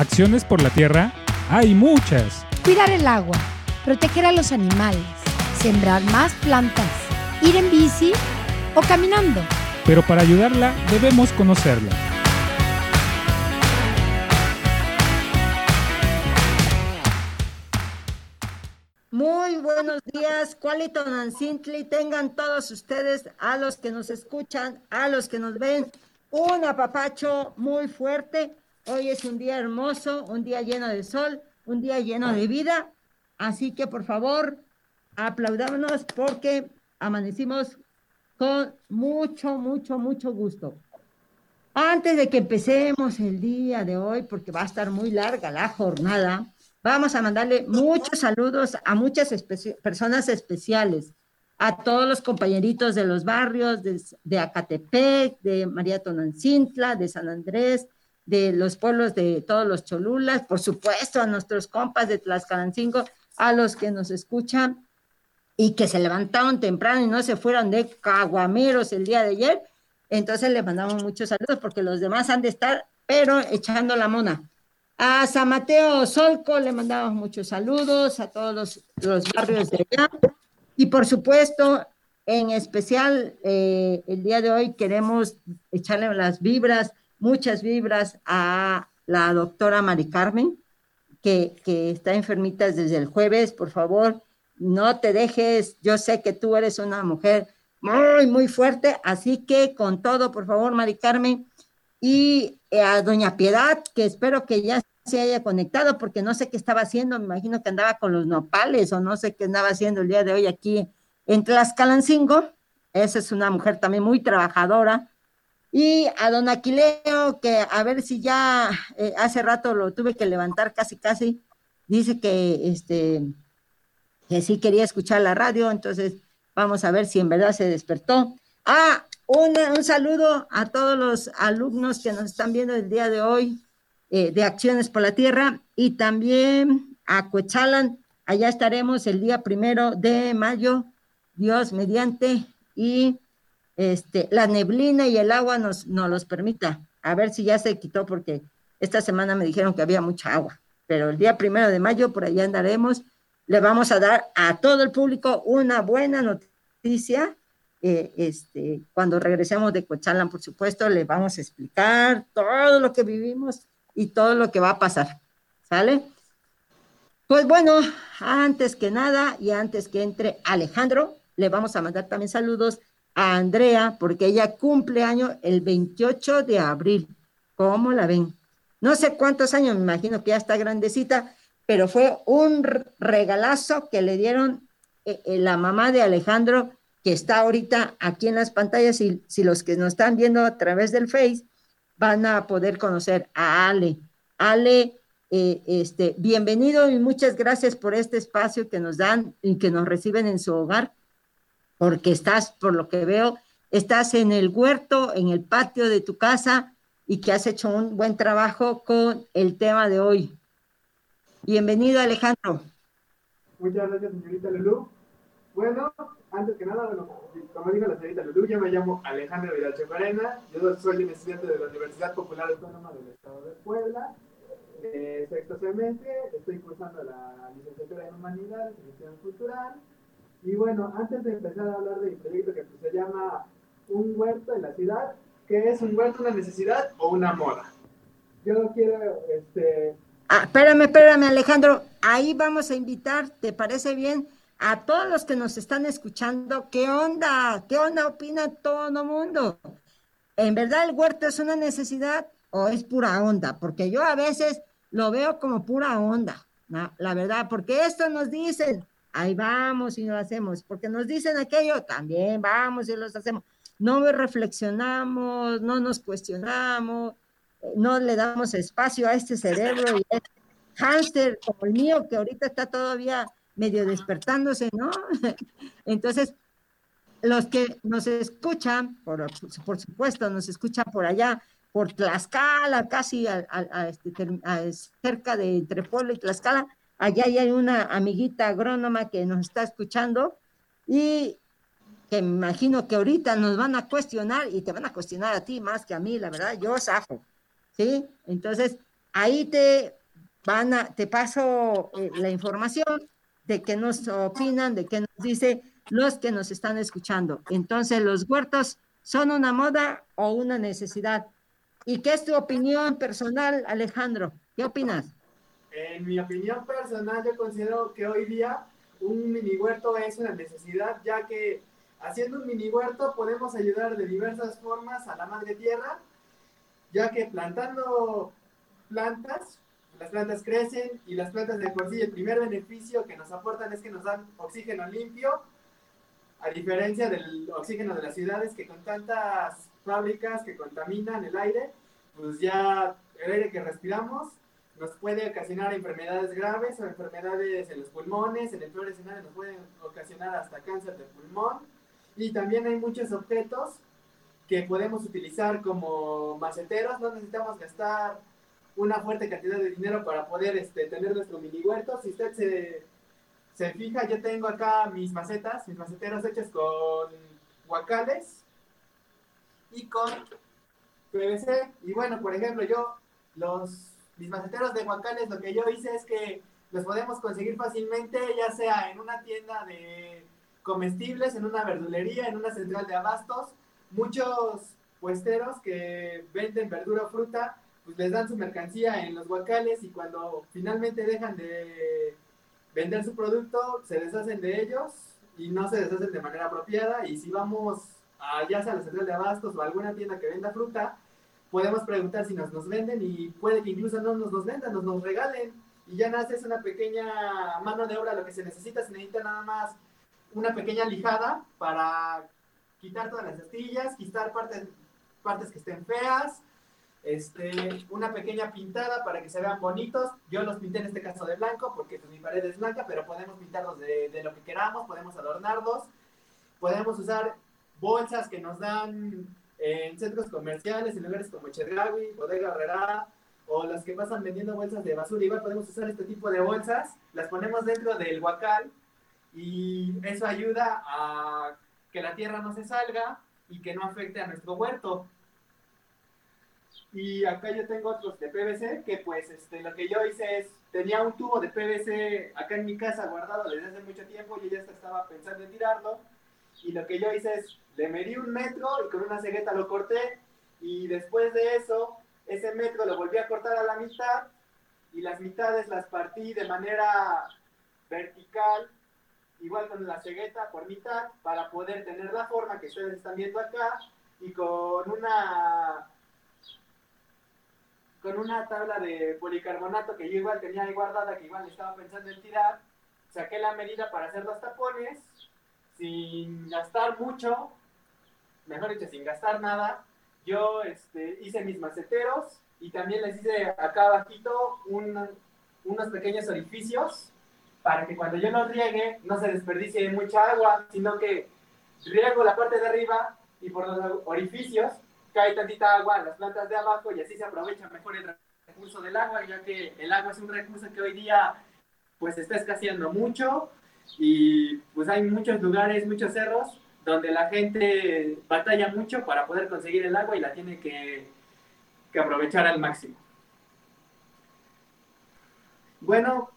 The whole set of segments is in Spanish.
Acciones por la tierra hay muchas. Cuidar el agua, proteger a los animales, sembrar más plantas, ir en bici o caminando. Pero para ayudarla debemos conocerla. Muy buenos días, Cualito Nancintli. Tengan todos ustedes, a los que nos escuchan, a los que nos ven, un apapacho muy fuerte. Hoy es un día hermoso, un día lleno de sol, un día lleno de vida. Así que por favor, aplaudámonos porque amanecimos con mucho, mucho, mucho gusto. Antes de que empecemos el día de hoy, porque va a estar muy larga la jornada, Vamos a mandarle muchos saludos a muchas personas especiales, a todos los compañeritos de los barrios de, Acatepec, de María Tonancintla, de San Andrés, de los pueblos de todos los Cholulas, por supuesto a nuestros compas de Tlaxcalancingo, a los que nos escuchan y que se levantaron temprano y no se fueron de caguameros el día de ayer. Entonces le mandamos muchos saludos porque los demás han de estar, pero echando la mona. A San Mateo Solco le mandamos muchos saludos, a todos los, barrios de allá. Y por supuesto, en especial, eh, el día de hoy queremos echarle las vibras, muchas vibras a la doctora Mari Carmen, que, que está enfermita desde el jueves. Por favor, no te dejes. Yo sé que tú eres una mujer muy, muy fuerte, así que con todo, por favor, Mari Carmen, y a Doña Piedad, que espero que ya se haya conectado, porque no sé qué estaba haciendo, me imagino que andaba con los nopales o no sé qué andaba haciendo el día de hoy aquí en Tlaxcalancingo. Esa es una mujer también muy trabajadora. Y a don Aquileo, que a ver si ya eh, hace rato lo tuve que levantar casi, casi, dice que, este, que sí quería escuchar la radio, entonces vamos a ver si en verdad se despertó. Ah, un saludo a todos los alumnos que nos están viendo el día de hoy eh, de Acciones por la Tierra y también a Coetzalan. Allá estaremos el día primero de mayo, Dios mediante, y este, la neblina y el agua nos, nos los permita. A ver si ya se quitó porque esta semana me dijeron que había mucha agua, pero el día primero de mayo por allá andaremos. Le vamos a dar a todo el público una buena noticia eh, este, cuando regresemos de Cochalan, por supuesto, le vamos a explicar todo lo que vivimos y todo lo que va a pasar. ¿Sale? Pues bueno, antes que nada y antes que entre Alejandro, le vamos a mandar también saludos a Andrea, porque ella cumple año el 28 de abril. ¿Cómo la ven? No sé cuántos años, me imagino que ya está grandecita, pero fue un regalazo que le dieron eh, eh, la mamá de Alejandro que está ahorita aquí en las pantallas y si los que nos están viendo a través del Face van a poder conocer a Ale. Ale, eh, este, bienvenido y muchas gracias por este espacio que nos dan y que nos reciben en su hogar, porque estás, por lo que veo, estás en el huerto, en el patio de tu casa y que has hecho un buen trabajo con el tema de hoy. Bienvenido, Alejandro. Muchas gracias, señorita Lulú. Bueno, antes que nada, como dijo la señorita Lulú, yo me llamo Alejandro Vidal Cheparena, yo soy un estudiante de la Universidad Popular Autónoma del Estado de Puebla, eh, sexto semestre, estoy cursando la licenciatura en Humanidades y Gestión Cultural, y bueno, antes de empezar a hablar de mi proyecto que pues, se llama Un huerto en la ciudad, ¿qué es un huerto, una necesidad o una moda? Yo quiero, este... Ah, espérame, espérame Alejandro, ahí vamos a invitar, ¿te parece bien? a todos los que nos están escuchando, ¿qué onda? ¿Qué onda opina todo el mundo? ¿En verdad el huerto es una necesidad o es pura onda? Porque yo a veces lo veo como pura onda, la verdad, porque esto nos dicen, ahí vamos y lo hacemos, porque nos dicen aquello, también vamos y los hacemos. No reflexionamos, no nos cuestionamos, no le damos espacio a este cerebro y a este hámster como el mío, que ahorita está todavía medio despertándose, ¿no? Entonces, los que nos escuchan, por, por, supuesto, nos escuchan por allá, por Tlaxcala, casi a, este, cerca de entre y Tlaxcala, allá hay una amiguita agrónoma que nos está escuchando y que me imagino que ahorita nos van a cuestionar y te van a cuestionar a ti más que a mí, la verdad, yo zafo, ¿sí? Entonces, ahí te van a, te paso eh, la información de qué nos opinan, de qué nos dice los que nos están escuchando. Entonces, los huertos son una moda o una necesidad. ¿Y qué es tu opinión personal, Alejandro? ¿Qué opinas? En mi opinión personal, yo considero que hoy día un mini huerto es una necesidad, ya que haciendo un mini huerto podemos ayudar de diversas formas a la madre tierra, ya que plantando plantas, las plantas crecen y las plantas de por sí el primer beneficio que nos aportan es que nos dan oxígeno limpio, a diferencia del oxígeno de las ciudades que con tantas fábricas que contaminan el aire, pues ya el aire que respiramos nos puede ocasionar enfermedades graves o enfermedades en los pulmones, en el peor escenario nos pueden ocasionar hasta cáncer de pulmón. Y también hay muchos objetos que podemos utilizar como maceteros, no necesitamos gastar una fuerte cantidad de dinero para poder este, tener nuestro mini huerto. Si usted se, se fija, yo tengo acá mis macetas, mis maceteros hechos con guacales y con PVC. Y bueno, por ejemplo, yo los mis maceteros de guacales, lo que yo hice es que los podemos conseguir fácilmente, ya sea en una tienda de comestibles, en una verdulería, en una central de abastos. Muchos puesteros que venden verdura o fruta, pues les dan su mercancía en los guacales y cuando finalmente dejan de vender su producto, se deshacen de ellos y no se deshacen de manera apropiada. Y si vamos a, a la central de abastos o a alguna tienda que venda fruta, podemos preguntar si nos, nos venden y puede que incluso no nos, nos vendan, nos, nos regalen. Y ya nace es una pequeña mano de obra, lo que se necesita, se necesita nada más una pequeña lijada para quitar todas las astillas, quitar partes, partes que estén feas, este, una pequeña pintada para que se vean bonitos. Yo los pinté en este caso de blanco porque pues, mi pared es blanca, pero podemos pintarlos de, de lo que queramos, podemos adornarlos, podemos usar bolsas que nos dan en centros comerciales, en lugares como Chedraui, Bodega Herrera, o las que pasan vendiendo bolsas de basura. Igual podemos usar este tipo de bolsas, las ponemos dentro del huacal y eso ayuda a que la tierra no se salga y que no afecte a nuestro huerto. Y acá yo tengo otros de PVC, que pues este, lo que yo hice es, tenía un tubo de PVC acá en mi casa guardado desde hace mucho tiempo y ya estaba pensando en tirarlo. Y lo que yo hice es le medí un metro y con una cegueta lo corté y después de eso, ese metro lo volví a cortar a la mitad y las mitades las partí de manera vertical, igual con la cegueta por mitad, para poder tener la forma que ustedes están viendo acá y con una con una tabla de policarbonato que yo igual tenía ahí guardada, que igual estaba pensando en tirar, saqué la medida para hacer los tapones sin gastar mucho mejor dicho, sin gastar nada, yo este, hice mis maceteros y también les hice acá abajito unos pequeños orificios para que cuando yo los riegue no se desperdicie mucha agua, sino que riego la parte de arriba y por los orificios cae tantita agua en las plantas de abajo y así se aprovecha mejor el recurso del agua, ya que el agua es un recurso que hoy día pues está escaseando mucho y pues hay muchos lugares, muchos cerros donde la gente batalla mucho para poder conseguir el agua y la tiene que, aprovechar al máximo. Bueno,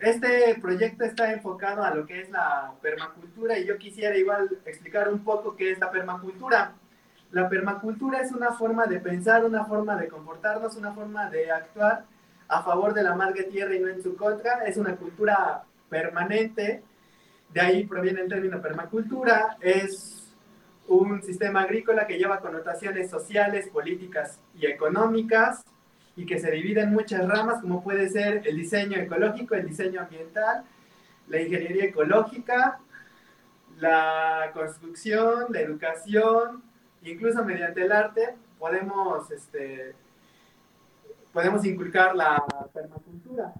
este proyecto está enfocado a lo que es la permacultura y yo quisiera igual explicar un poco qué es la permacultura. La permacultura es una forma de pensar, una forma de comportarnos, una forma de actuar a favor de la madre tierra y no en su contra. Es una cultura permanente de ahí proviene el término permacultura, es un sistema agrícola que lleva connotaciones sociales, políticas y económicas y que se divide en muchas ramas como puede ser el diseño ecológico, el diseño ambiental, la ingeniería ecológica, la construcción, la educación, incluso mediante el arte podemos, este, podemos inculcar la permacultura.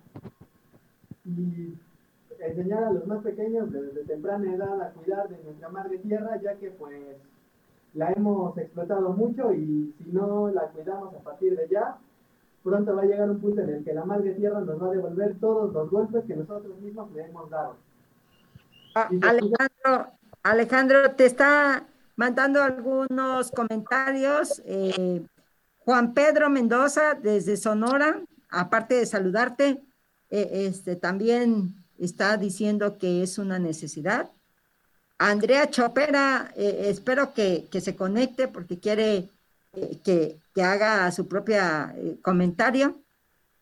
Enseñar a los más pequeños desde temprana edad a cuidar de nuestra madre tierra, ya que pues la hemos explotado mucho y si no la cuidamos a partir de ya, pronto va a llegar un punto en el que la madre tierra nos va a devolver todos los golpes que nosotros mismos le hemos dado. Ah, Alejandro, Alejandro, te está mandando algunos comentarios. Eh, Juan Pedro Mendoza, desde Sonora, aparte de saludarte, eh, este, también está diciendo que es una necesidad. Andrea Chopera, eh, espero que, se conecte porque quiere eh, que, que, haga su propia comentario,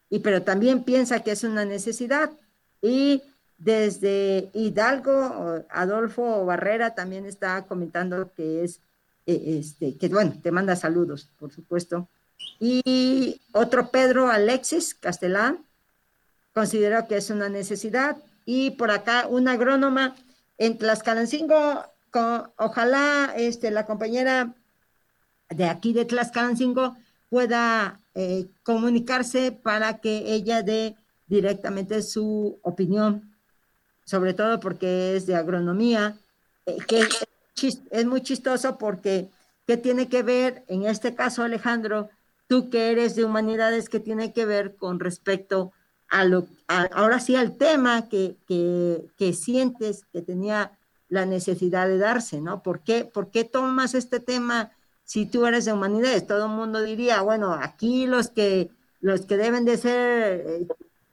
y, pero también piensa que es una necesidad. Y desde Hidalgo, Adolfo Barrera también está comentando que es eh, este, que bueno, te manda saludos, por supuesto. Y otro Pedro Alexis Castellán, considero que es una necesidad. Y por acá una agrónoma en Tlaxcalancingo, ojalá este, la compañera de aquí de Tlaxcalancingo pueda eh, comunicarse para que ella dé directamente su opinión, sobre todo porque es de agronomía, eh, que es muy chistoso porque, ¿qué tiene que ver, en este caso Alejandro, tú que eres de humanidades, qué tiene que ver con respecto a lo, ahora sí al tema que, que, sientes que tenía la necesidad de darse, ¿no? ¿Por qué, ¿Por qué tomas este tema si tú eres de humanidades? Todo el mundo diría, bueno, aquí los que, los que deben de ser eh,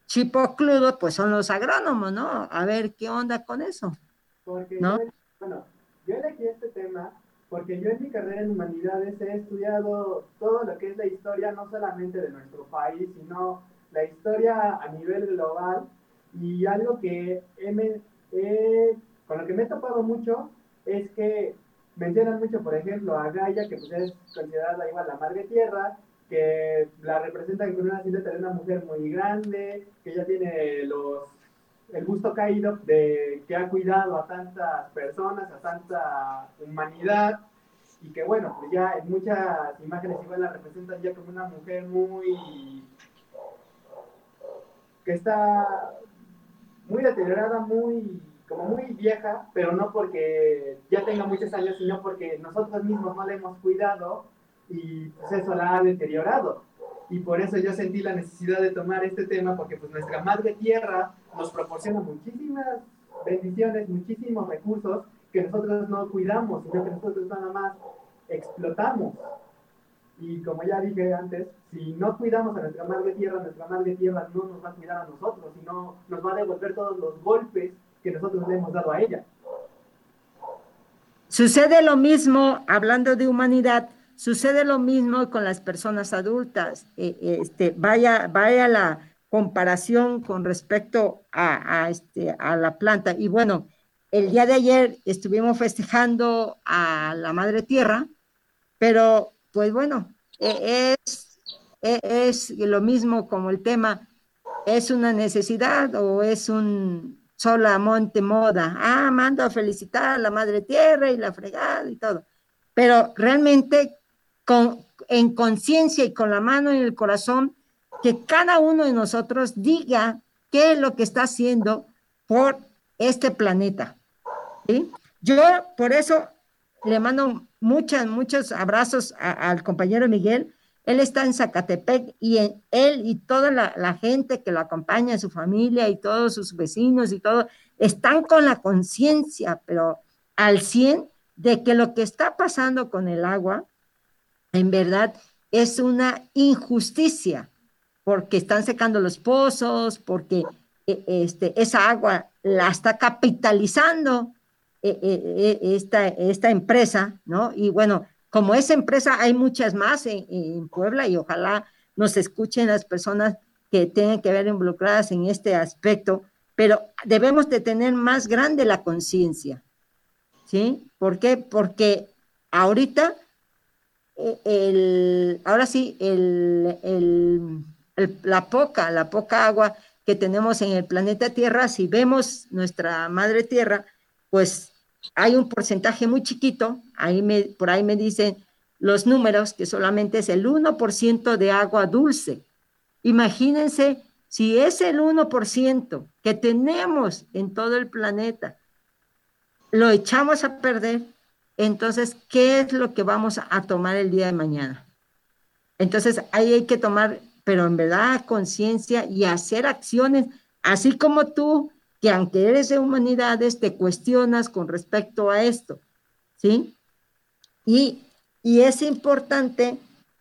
chipocludos, pues son los agrónomos, ¿no? A ver, ¿qué onda con eso? Porque, ¿no? bueno, yo elegí este tema porque yo en mi carrera en humanidades he estudiado todo lo que es la historia, no solamente de nuestro país, sino la historia a nivel global. Y algo que he, con lo que me he topado mucho es que mencionan mucho, por ejemplo, a Gaia, que pues es considerada igual la madre tierra, que la representan con una de una mujer muy grande, que ya tiene los el gusto caído de que ha cuidado a tantas personas, a tanta humanidad, y que bueno, pues ya en muchas imágenes igual la representan ya como una mujer muy que está muy deteriorada, muy como muy vieja, pero no porque ya tenga muchos años, sino porque nosotros mismos no la hemos cuidado y pues eso la ha deteriorado y por eso yo sentí la necesidad de tomar este tema porque pues nuestra madre tierra nos proporciona muchísimas bendiciones, muchísimos recursos que nosotros no cuidamos, sino que nosotros nada más explotamos. Y como ya dije antes, si no cuidamos a nuestra madre tierra, nuestra madre tierra no nos va a cuidar a nosotros, sino nos va a devolver todos los golpes que nosotros le hemos dado a ella. Sucede lo mismo, hablando de humanidad, Sucede lo mismo con las personas adultas. Eh, este, vaya, vaya la comparación con respecto a, este, a la planta. Y bueno, el día de ayer estuvimos festejando a la Madre Tierra, pero pues bueno, e, es, es lo mismo como el tema, ¿es una necesidad o es un solamente moda? Ah, mando a felicitar a la Madre Tierra y la fregada y todo. Pero realmente con, en conciencia y con la mano en el corazón, que cada uno de nosotros diga qué es lo que está haciendo por este planeta. Yo por eso le mando muchas, muchos abrazos al compañero Miguel. Él está en Zacatepec y él y toda la, la, gente que lo acompaña, su familia y todos sus vecinos y todo, están con la conciencia, pero al 100 de que lo que está pasando con el agua en verdad es una injusticia, porque están secando los pozos, porque e, este, esa agua la está capitalizando e, e, esta, esta empresa, ¿no? Y bueno, como esa empresa hay muchas más en, Puebla y ojalá nos escuchen las personas que tienen que ver involucradas en este aspecto, pero debemos de tener más grande la conciencia, ¿sí? ¿Por qué? Porque ahorita el, ahora sí, el, la poca, la poca agua que tenemos en el planeta Tierra, si vemos nuestra madre Tierra, pues hay un porcentaje muy chiquito, ahí me, por ahí me dicen los números, que solamente es el 1% de agua dulce. Imagínense si es el 1% que tenemos en todo el planeta, lo echamos a perder, entonces, ¿qué es lo que vamos a tomar el día de mañana? Entonces, ahí hay que tomar, pero en verdad, conciencia y hacer acciones, así como tú, que aunque eres de humanidades, te cuestionas con respecto a esto, ¿sí? Y, y es importante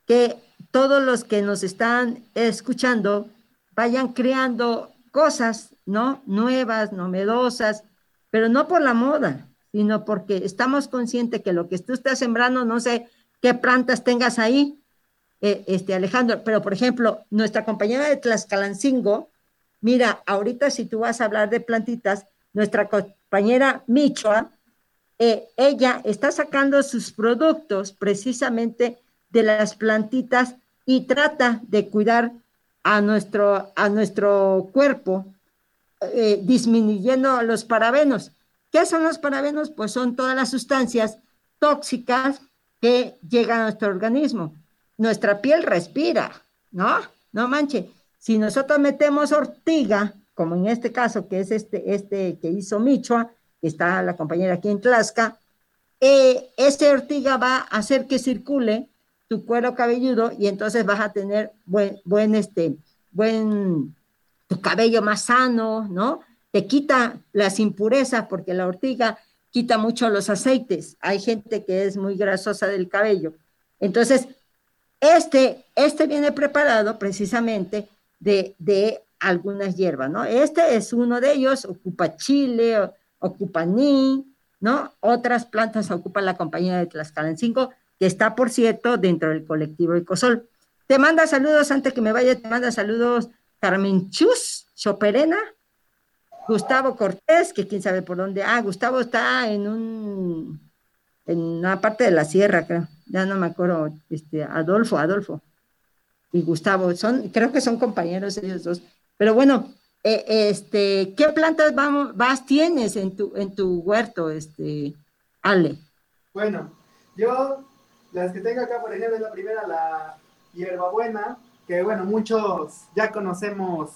que todos los que nos están escuchando vayan creando cosas, ¿no? Nuevas, novedosas, pero no por la moda, sino porque estamos conscientes que lo que tú estás sembrando, no sé qué plantas tengas ahí, eh, este Alejandro, pero por ejemplo, nuestra compañera de Tlaxcalancingo, mira, ahorita si tú vas a hablar de plantitas, nuestra compañera Michoa, eh, ella está sacando sus productos precisamente de las plantitas y trata de cuidar a nuestro, a nuestro cuerpo, eh, disminuyendo los parabenos. ¿Qué son los parabenos? Pues son todas las sustancias tóxicas que llegan a nuestro organismo. Nuestra piel respira, ¿no? No manche. Si nosotros metemos ortiga, como en este caso, que es este, este que hizo Michoa, que está la compañera aquí en Tlaxca, eh, esta ortiga va a hacer que circule tu cuero cabelludo y entonces vas a tener buen, buen, este, buen, tu cabello más sano, ¿no? Te quita las impurezas porque la ortiga quita mucho los aceites. Hay gente que es muy grasosa del cabello. Entonces, este, este viene preparado precisamente de, de algunas hierbas, ¿no? Este es uno de ellos, ocupa chile, ocupa ni, ¿no? Otras plantas ocupan la compañía de Tlaxcalancingo que está, por cierto, dentro del colectivo Ecosol. Te manda saludos, antes que me vaya, te manda saludos Carmen Chus, Choperena, Gustavo Cortés, que quién sabe por dónde. Ah, Gustavo está en un, en una parte de la sierra, creo. Ya no me acuerdo, este, Adolfo, Adolfo y Gustavo, son, creo que son compañeros ellos dos. Pero bueno, eh, este, ¿qué plantas vamos, vas, tienes en tu, en tu huerto, este, Ale? Bueno, yo las que tengo acá, por ejemplo, la primera, la hierbabuena, que bueno, muchos ya conocemos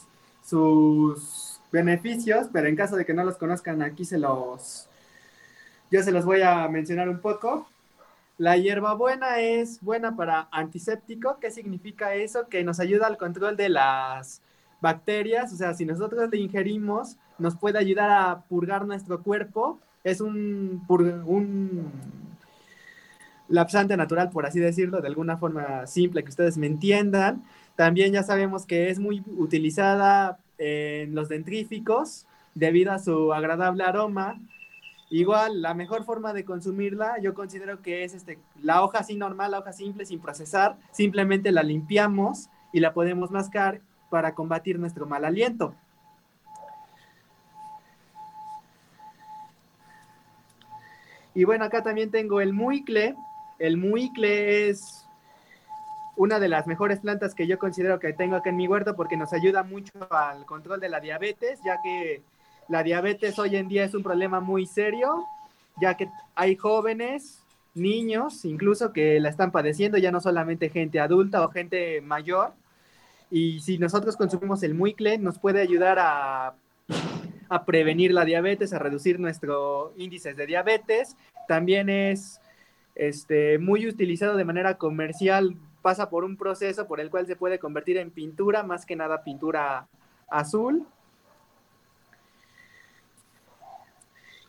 sus beneficios, pero en caso de que no los conozcan, aquí se los, yo se los voy a mencionar un poco. La hierbabuena es buena para antiséptico. ¿Qué significa eso? Que nos ayuda al control de las bacterias. O sea, si nosotros le ingerimos, nos puede ayudar a purgar nuestro cuerpo. Es un, un lapsante natural, por así decirlo, de alguna forma simple que ustedes me entiendan. También ya sabemos que es muy utilizada en los dentríficos debido a su agradable aroma. Igual, la mejor forma de consumirla, yo considero que es este, la hoja así normal, la hoja simple, sin procesar, simplemente la limpiamos y la podemos mascar para combatir nuestro mal aliento. Y bueno, acá también tengo el muicle, el muicle es una de las mejores plantas que yo considero que tengo acá en mi huerto porque nos ayuda mucho al control de la diabetes, ya que la diabetes hoy en día es un problema muy serio, ya que hay jóvenes, niños incluso que la están padeciendo, ya no solamente gente adulta o gente mayor. Y si nosotros consumimos el muicle, nos puede ayudar a, prevenir la diabetes, a reducir nuestro índice de diabetes. También es este, muy utilizado de manera comercial, pasa por un proceso por el cual se puede convertir en pintura, más que nada pintura azul.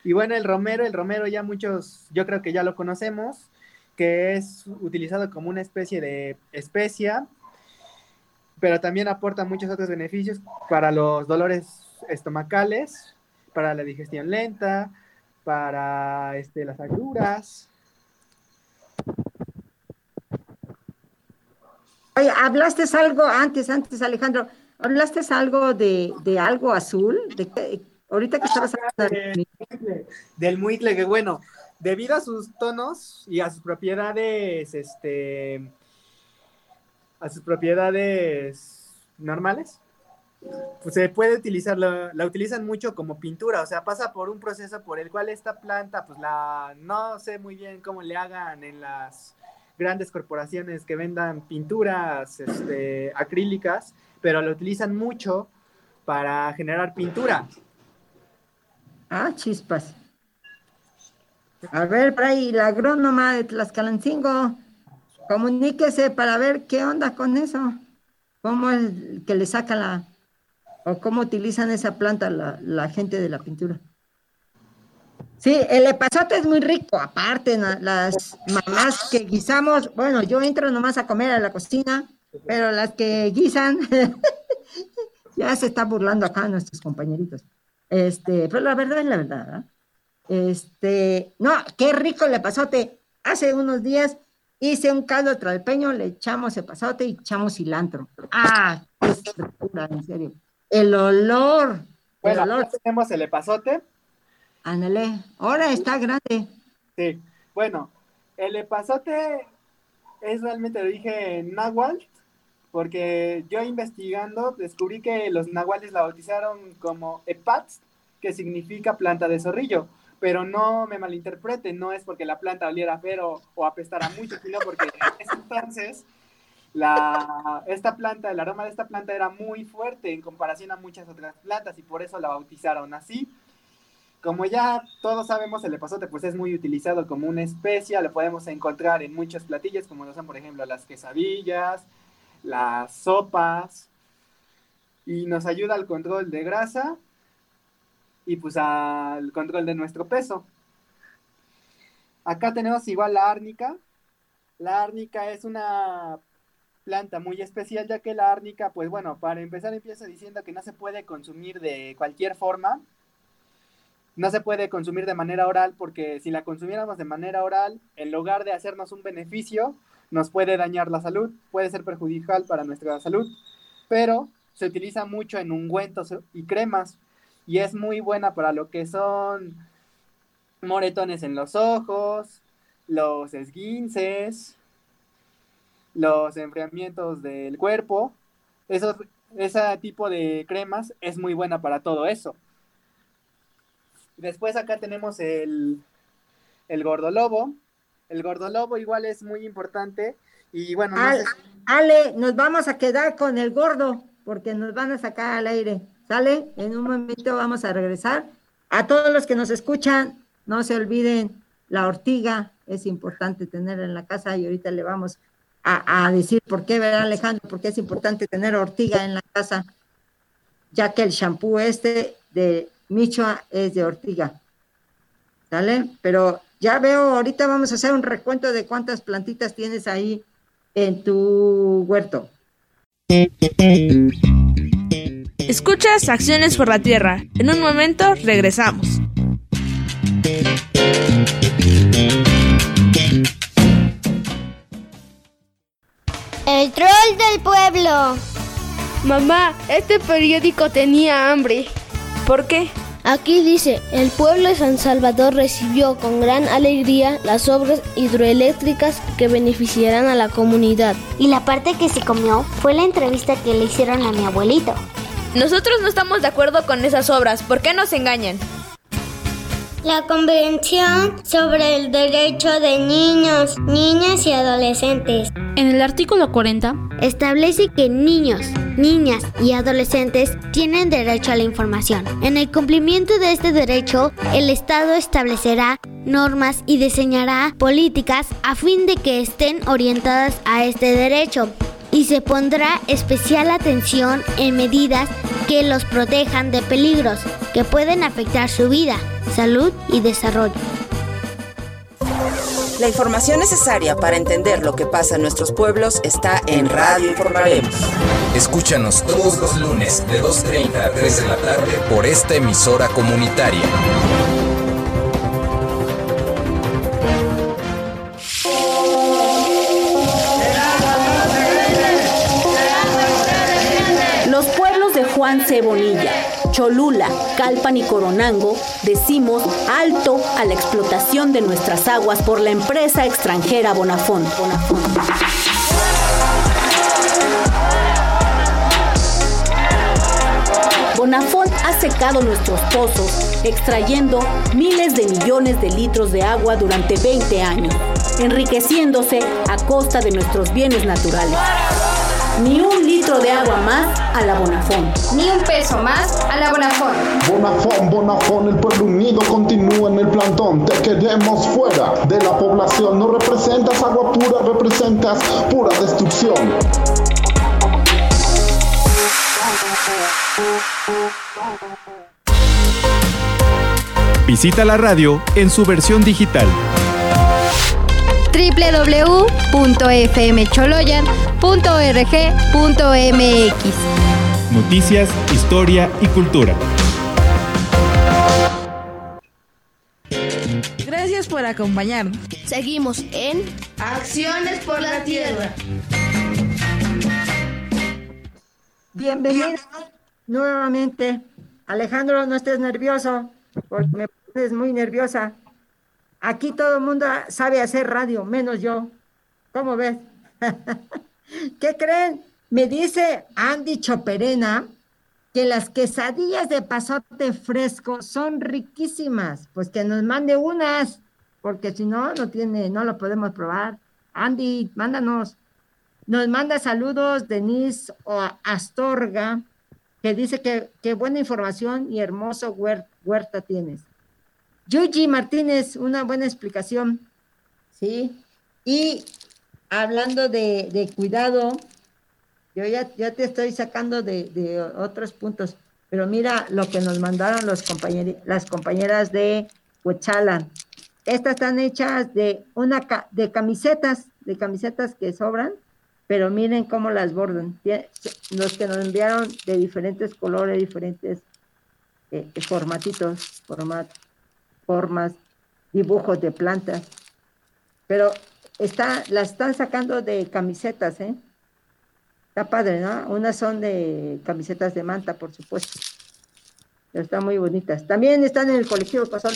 Y bueno, el romero, el romero ya muchos, yo creo que ya lo conocemos, que es utilizado como una especie de especia, pero también aporta muchos otros beneficios para los dolores estomacales, para la digestión lenta, para este, las agruras, Oye, hablaste algo antes, antes, Alejandro, hablaste algo de, algo azul, de, ahorita que estabas hablando del muicle, que bueno, debido a sus tonos y a sus propiedades, este, a sus propiedades normales, pues se puede utilizar, la, la, utilizan mucho como pintura, o sea, pasa por un proceso por el cual esta planta, pues la, no sé muy bien cómo le hagan en las grandes corporaciones que vendan pinturas este, acrílicas, pero lo utilizan mucho para generar pintura. Ah, chispas. A ver, ahí, la agrónoma de Tlaxcalancingo, comuníquese para ver qué onda con eso. ¿Cómo es que le saca la, o cómo utilizan esa planta la, la gente de la pintura? Sí, el epazote es muy rico, aparte las mamás que guisamos, bueno, yo entro nomás a comer a la cocina pero las que guisan, ya se está burlando acá nuestros compañeritos. Este, pero la verdad es la verdad. ¿eh? Este, no, qué rico le pasote. Hace unos días hice un caldo tralpeño, le echamos el pasote y echamos cilantro. Ah, qué estructura, en serio. El olor. Bueno, el olor. tenemos el epazote. Ándale, ahora está grande. Sí, bueno, el epazote es realmente de origen náhuatl, porque yo investigando descubrí que los nahuales la bautizaron como epatz, que significa planta de zorrillo, pero no me malinterpreten, no es porque la planta oliera feo o apestara mucho, sino porque en ese entonces la, esta planta, el aroma de esta planta era muy fuerte en comparación a muchas otras plantas y por eso la bautizaron así. Como ya todos sabemos, el epazote pues es muy utilizado como una especia, lo podemos encontrar en muchos platillos, como lo son por ejemplo las quesadillas, las sopas, y nos ayuda al control de grasa y pues al control de nuestro peso. Acá tenemos igual la árnica. La árnica es una planta muy especial ya que la árnica, pues bueno, para empezar empieza diciendo que no se puede consumir de cualquier forma, no se puede consumir de manera oral porque si la consumiéramos de manera oral, en lugar de hacernos un beneficio, nos puede dañar la salud, puede ser perjudicial para nuestra salud, pero se utiliza mucho en ungüentos y cremas y es muy buena para lo que son moretones en los ojos, los esguinces, los enfriamientos del cuerpo. Ese tipo de cremas es muy buena para todo eso. Después acá tenemos el, el gordolobo. El gordolobo igual es muy importante. Y bueno, no sé- Ale, nos vamos a quedar con el gordo porque nos van a sacar al aire. ¿Sale? En un momento vamos a regresar. A todos los que nos escuchan, no se olviden, la ortiga es importante tenerla en la casa y ahorita le vamos a, a decir por qué, ¿verdad, Alejandro? Porque es importante tener ortiga en la casa, ya que el shampoo este de Michoa es de ortiga. ¿Sale? Pero ya veo, ahorita vamos a hacer un recuento de cuántas plantitas tienes ahí en tu huerto. Escuchas Acciones por la Tierra. En un momento regresamos. El troll del pueblo. Mamá, este periódico tenía hambre. ¿Por qué? Aquí dice, el pueblo de San Salvador recibió con gran alegría las obras hidroeléctricas que beneficiarán a la comunidad. Y la parte que se comió fue la entrevista que le hicieron a mi abuelito. Nosotros no estamos de acuerdo con esas obras. ¿Por qué nos engañan? La Convención sobre el Derecho de Niños, Niñas y Adolescentes En el artículo 40, Establece que niños, niñas y adolescentes tienen derecho a la información. En el cumplimiento de este derecho, el Estado establecerá normas y diseñará políticas a fin de que estén orientadas a este derecho y se pondrá especial atención en medidas que los protejan de peligros que pueden afectar su vida, salud y desarrollo. La información necesaria para entender lo que pasa en nuestros pueblos está en Radio Informaremos. Escúchanos todos los lunes de 2.30 a 3 de la tarde por esta emisora comunitaria. De Juan C. Bonilla, Cholula, Calpan y Coronango decimos alto a la explotación de nuestras aguas por la empresa extranjera. Bonafont. Bonafont ha secado nuestros pozos, extrayendo miles de millones de litros de agua durante 20 años, enriqueciéndose a costa de nuestros bienes naturales. Ni un litro de agua más a la Bonafont. Ni un peso más a la Bonafont. Bonafón, Bonafón, el pueblo unido continúa en el plantón. Te queremos fuera de la población. No representas agua pura, representas pura destrucción. Visita la radio en su versión digital. www.fmcholoyan.org.mx. Noticias, historia y cultura. Gracias por acompañarnos. Seguimos en Acciones por la Tierra. Bienvenidos nuevamente. Alejandro, no estés nervioso, porque me pones muy nerviosa. Aquí todo el mundo sabe hacer radio, menos yo. ¿Cómo ves? ¿Qué creen? Me dice Andy Choperena que las quesadillas de pasote fresco son riquísimas. Pues que nos mande unas, porque si no, no tiene, no lo podemos probar. Andy, mándanos. Nos manda saludos Denise Astorga, que dice que, que buena información y hermoso huerta tienes. Yuji Martínez, una buena explicación. Sí. Y hablando de, cuidado, yo ya, ya, te estoy sacando de, otros puntos, pero mira lo que nos mandaron los las compañeras de Huechalan. Estas están hechas de una de camisetas, de camisetas que sobran, pero miren cómo las bordan. Los que nos enviaron de diferentes colores, diferentes eh, formatitos, format, formas, dibujos de plantas. Pero está, las están sacando de camisetas, ¿eh? Está padre, ¿no? Unas son de camisetas de manta, por supuesto. Pero están muy bonitas. También están en el colectivo Pasol.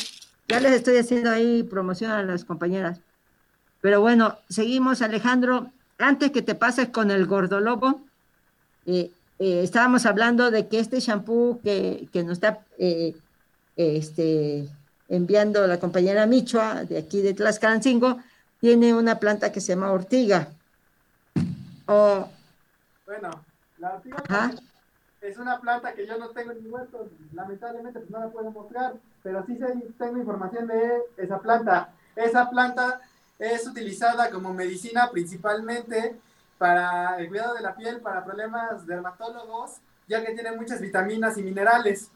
Ya les estoy haciendo ahí promoción a las compañeras. Pero bueno, seguimos, Alejandro. Antes que te pases con el gordolobo, eh, eh, estábamos hablando de que este shampoo que, que nos está eh, este, enviando la compañera Michoa de aquí de Tlaxcalancingo, tiene una planta que se llama ortiga. O, bueno, la ortiga es una planta que yo no tengo en mi huerto, lamentablemente pues no la puedo mostrar, pero sí tengo información de esa planta. Esa planta es utilizada como medicina principalmente para el cuidado de la piel, para problemas dermatólogos, ya que tiene muchas vitaminas y minerales.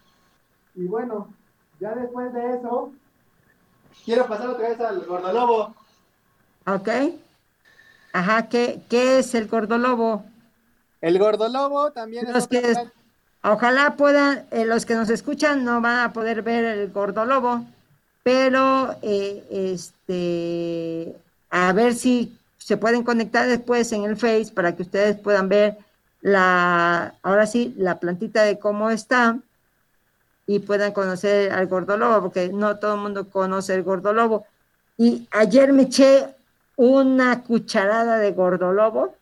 Y bueno, ya después de eso, quiero pasar otra vez al gordolobo. Ok. Ajá, ¿qué, qué es el gordolobo? El gordolobo también los que Ojalá puedan, eh, los que nos escuchan no van a poder ver el gordolobo, pero eh, este, a ver si se pueden conectar después en el Face para que ustedes puedan ver la, ahora sí, la plantita de cómo está y puedan conocer al gordolobo, porque no todo el mundo conoce el gordolobo. Y ayer me eché una cucharada de gordolobo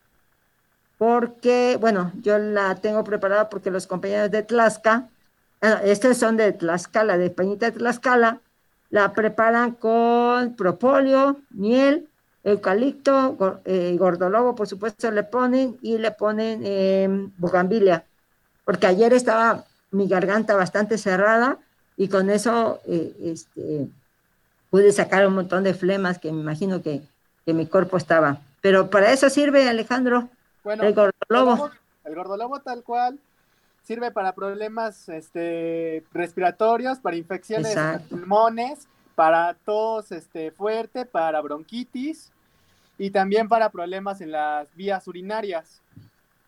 porque, bueno, yo la tengo preparada porque los compañeros de Tlaxcala, ah, estos son de Tlaxcala, de Peñita de Tlaxcala, la preparan con propóleo, miel, eucalipto, eh, gordolobo, por supuesto, le ponen y le ponen eh, bugambilia, porque ayer estaba mi garganta bastante cerrada y con eso eh, este, pude sacar un montón de flemas que me imagino que, que mi cuerpo estaba. Pero para eso sirve, Alejandro. Bueno, el gordolobo. El gordolobo tal cual sirve para problemas este, respiratorios, para infecciones de pulmones, para tos este, fuerte, para bronquitis y también para problemas en las vías urinarias.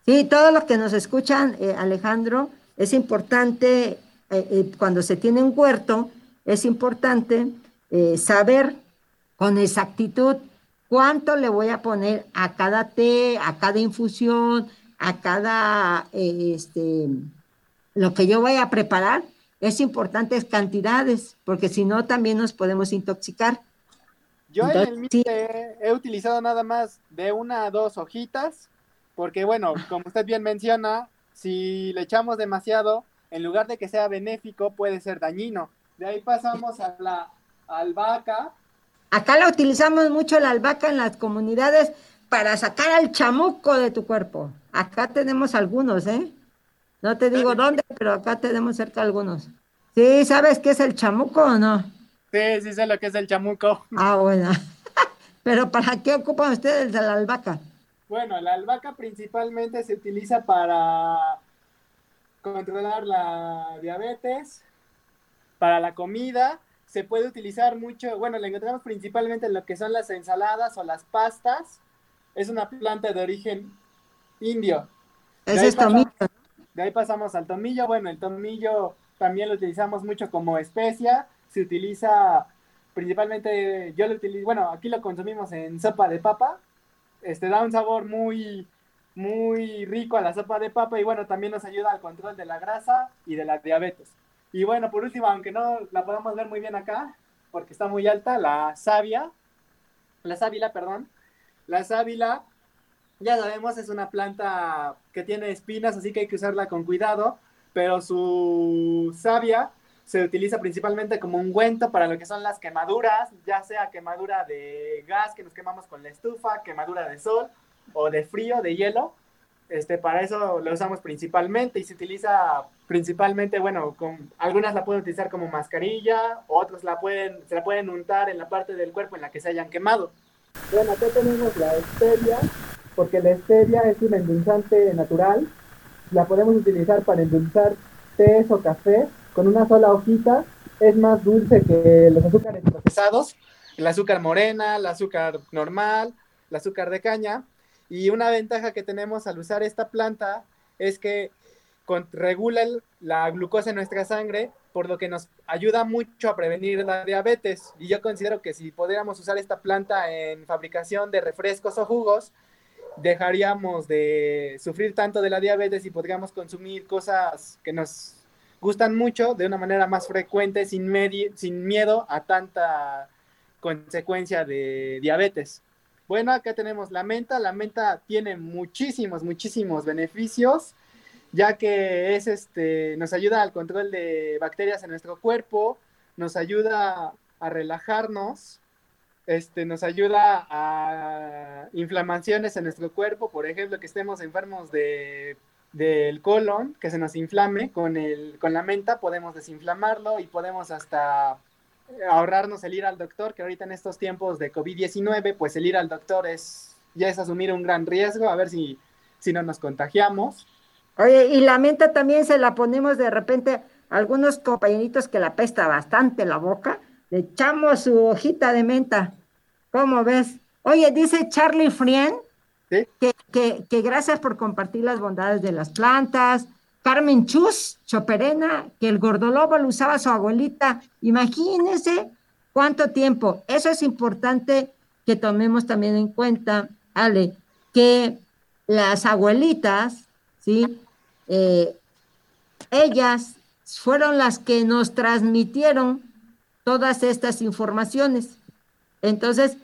Sí, todos los que nos escuchan, eh, Alejandro, es importante, eh, eh, cuando se tiene un huerto, es importante saber con exactitud cuánto le voy a poner a cada té, a cada infusión, a cada, eh, este, lo que yo voy a preparar. Es importantes cantidades, porque si no también nos podemos intoxicar. Yo en el mío he utilizado nada más de una a dos hojitas, porque bueno, como usted bien menciona, si le echamos demasiado, en lugar de que sea benéfico, puede ser dañino. De ahí pasamos a la albahaca, Acá la utilizamos mucho la albahaca en las comunidades para sacar al chamuco de tu cuerpo. Acá tenemos algunos, ¿eh? No te digo dónde, pero acá tenemos cerca algunos. ¿Sí sabes qué es el chamuco o no? Sí, sí sé lo que es el chamuco. Ah, bueno. pero ¿para qué ocupan ustedes de la albahaca? Bueno, la albahaca principalmente se utiliza para controlar la diabetes, para la comida se puede utilizar mucho, bueno, la encontramos principalmente en lo que son las ensaladas o las pastas. Es una planta de origen indio. Ese es tomillo. De ahí pasamos al tomillo. Bueno, el tomillo también lo utilizamos mucho como especia. Se utiliza principalmente, yo lo utilizo, bueno, aquí lo consumimos en sopa de papa. Este da un sabor muy, muy rico a la sopa de papa y bueno, también nos ayuda al control de la grasa y de la diabetes. Y bueno, por último, aunque no la podamos ver muy bien acá, porque está muy alta, la savia, la sábila, perdón, la sábila, ya sabemos, es una planta que tiene espinas, así que hay que usarla con cuidado, pero su savia se utiliza principalmente como ungüento para lo que son las quemaduras, ya sea quemadura de gas que nos quemamos con la estufa, quemadura de sol o de frío, de hielo. Este, para eso lo usamos principalmente y se utiliza principalmente, bueno, con, algunas la pueden utilizar como mascarilla, otros la pueden, se la pueden untar en la parte del cuerpo en la que se hayan quemado. Bueno, acá tenemos la stevia, porque la stevia es un endulzante natural. La podemos utilizar para endulzar té o café con una sola hojita. Es más dulce que los azúcares procesados, el azúcar morena, el azúcar normal, el azúcar de caña. Y una ventaja que tenemos al usar esta planta es que regula la glucosa en nuestra sangre, por lo que nos ayuda mucho a prevenir la diabetes. Y yo considero que si pudiéramos usar esta planta en fabricación de refrescos o jugos, dejaríamos de sufrir tanto de la diabetes y podríamos consumir cosas que nos gustan mucho de una manera más frecuente, sin, sin miedo a tanta consecuencia de diabetes. Bueno, acá tenemos la menta. La menta tiene muchísimos, muchísimos beneficios ya que es este, nos ayuda al control de bacterias en nuestro cuerpo, nos ayuda a relajarnos, este, nos ayuda a inflamaciones en nuestro cuerpo, por ejemplo, que estemos enfermos de, del colon, que se nos inflame, con, el, con la menta podemos desinflamarlo y podemos hasta ahorrarnos el ir al doctor, que ahorita en estos tiempos de COVID-19, pues el ir al doctor es, ya es asumir un gran riesgo, a ver si, si no nos contagiamos. Oye, y la menta también se la ponemos de repente a algunos compañeritos que la pesta bastante la boca, le echamos su hojita de menta. ¿Cómo ves? Oye, dice Charlie Frien que, gracias por compartir las bondades de las plantas. Carmen Chus, Choperena, que el gordolobo lo usaba su abuelita. Imagínense cuánto tiempo. Eso es importante que tomemos también en cuenta, Ale, que las abuelitas, ¿sí? Eh, ellas fueron las que nos transmitieron todas estas informaciones. Entonces,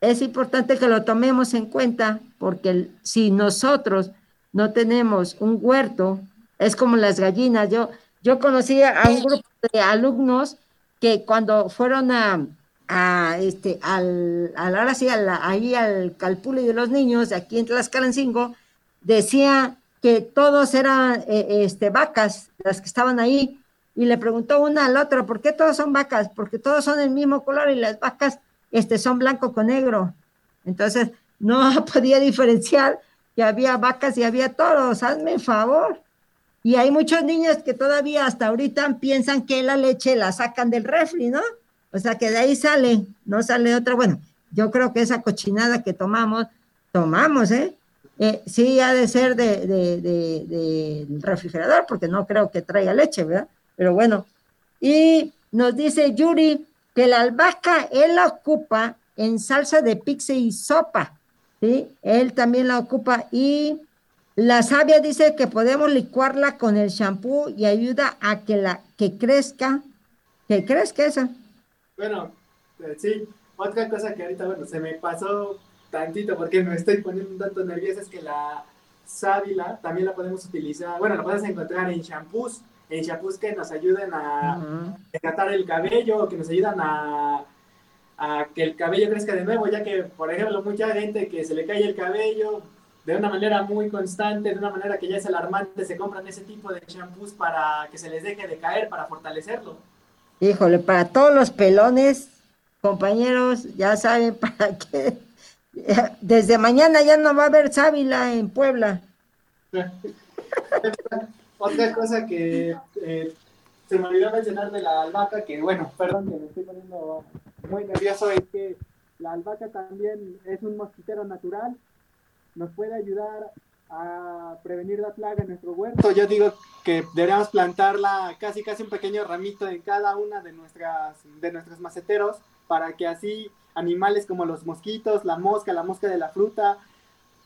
es importante que lo tomemos en cuenta porque si nosotros no tenemos un huerto, es como las gallinas. Yo, yo conocí a un grupo de alumnos que cuando fueron a, a este, al, ahora sí, ahí al Calpuli de los niños, aquí en Tlaxcalancingo, decía que todos eran eh, este, vacas, las que estaban ahí, y le preguntó una al otro, ¿por qué todos son vacas? Porque todos son del mismo color y las vacas este, son blanco con negro. Entonces, no podía diferenciar que había vacas y había toros, hazme favor. Y hay muchos niños que todavía hasta ahorita piensan que la leche la sacan del refri, ¿no? O sea que de ahí sale, no sale otra. Bueno, yo creo que esa cochinada que tomamos, tomamos, ¿eh? Eh, sí ha de ser de, de, refrigerador, porque no creo que traiga leche, ¿verdad? Pero bueno. Y nos dice Yuri que la albahaca él la ocupa en salsa de pizza y sopa, ¿sí? Él también la ocupa y la savia dice que podemos licuarla con el shampoo y ayuda a que la que crezca, que crezca esa. Bueno, eh, sí, otra cosa que ahorita, bueno, se me pasó tantito porque me estoy poniendo un tanto nerviosa es que la sábila también la podemos utilizar, bueno, la puedes encontrar en shampoos, en shampoos que nos ayuden a tratar el cabello, que nos ayudan a, a que el cabello crezca de nuevo, ya que, por ejemplo, mucha gente que se le cae el cabello de una manera muy constante, de una manera que ya es alarmante, se compran ese tipo de shampoos para que se les deje de caer, para fortalecerlo. Híjole, para todos los pelones, compañeros, ya saben para qué desde mañana ya no va a haber sábila en Puebla. Otra cosa que eh, se me olvidó mencionar de la albahaca, que bueno, perdón que me estoy poniendo muy nervioso, es que la albahaca también es un mosquitero natural, nos puede ayudar a prevenir la plaga en nuestro huerto. Yo digo que deberíamos plantarla casi casi un pequeño ramito en cada una de nuestras de nuestros maceteros para que así animales como los mosquitos, la mosca, la mosca de la fruta,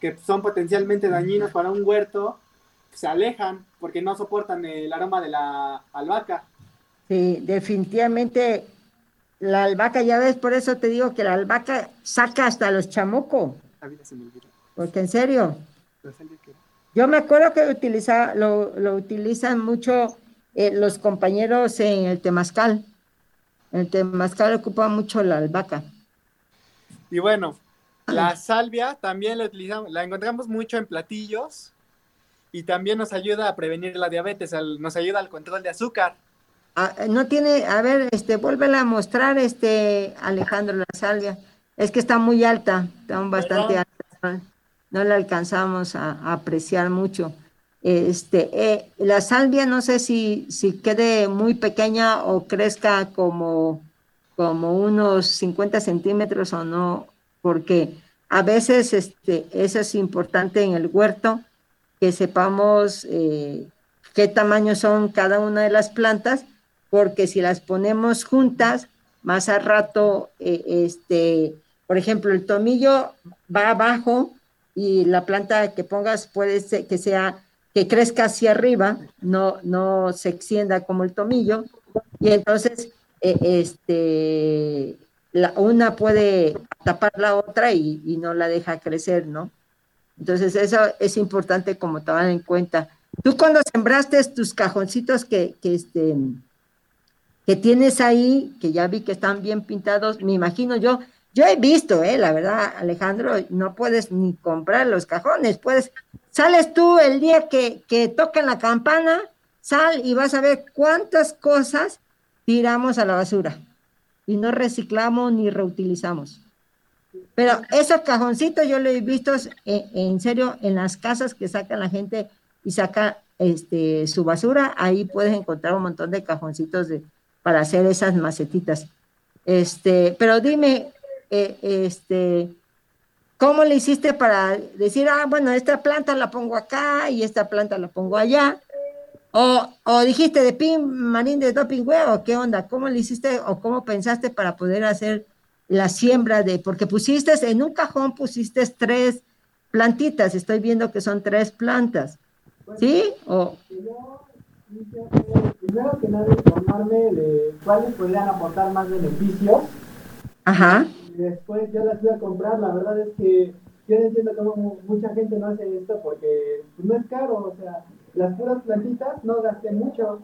que son potencialmente dañinos para un huerto, se alejan porque no soportan el aroma de la albahaca. Sí, definitivamente la albahaca, ya ves, por eso te digo que la albahaca saca hasta los chamucos. Porque en serio. Yo me acuerdo que utiliza, lo, lo utilizan mucho eh, los compañeros en el temazcal. El temazcal ocupa mucho la albahaca. Y bueno, la salvia también la utilizamos, la encontramos mucho en platillos y también nos ayuda a prevenir la diabetes, nos ayuda al control de azúcar. Ah, no tiene, a ver, este, vuélvela a mostrar, este, Alejandro, la salvia. Es que está muy alta, está bastante alta, no la alcanzamos a, apreciar mucho. Este, eh, la salvia no sé si, si quede muy pequeña o crezca como, como unos 50 centímetros o no, porque a veces este, eso es importante en el huerto, que sepamos eh, qué tamaño son cada una de las plantas, porque si las ponemos juntas, más a rato, eh, este, por ejemplo, el tomillo va abajo y la planta que pongas puede ser que sea que crezca hacia arriba, no, no se extienda como el tomillo, y entonces eh, este, la, una puede tapar la otra y, no la deja crecer, ¿no? Entonces eso es importante como tomar en cuenta. Tú cuando sembraste tus cajoncitos que, que, este, que tienes ahí, que ya vi que están bien pintados, me imagino yo, yo he visto, eh, la verdad, Alejandro, no puedes ni comprar los cajones, puedes, sales tú el día que, que tocan la campana, sal y vas a ver cuántas cosas tiramos a la basura y no reciclamos ni reutilizamos. Pero esos cajoncitos yo lo he visto en, serio en las casas que saca la gente y saca este, su basura, ahí puedes encontrar un montón de cajoncitos de, para hacer esas macetitas. Este, pero dime, eh, este, ¿cómo le hiciste para decir, ah, bueno, esta planta la pongo acá y esta planta la pongo allá? O, dijiste de pin marín de doping o qué onda, ¿cómo le hiciste o cómo pensaste para poder hacer la siembra de, porque pusiste en un cajón pusiste tres plantitas, estoy viendo que son tres plantas, ¿sí? O... Primero que nada informarme de cuáles podrían aportar más beneficios. Ajá. Y después yo las fui a comprar, la verdad es que yo no entiendo cómo mucha gente no hace esto porque pues, no es caro, o sea, las puras plantitas no gasté mucho.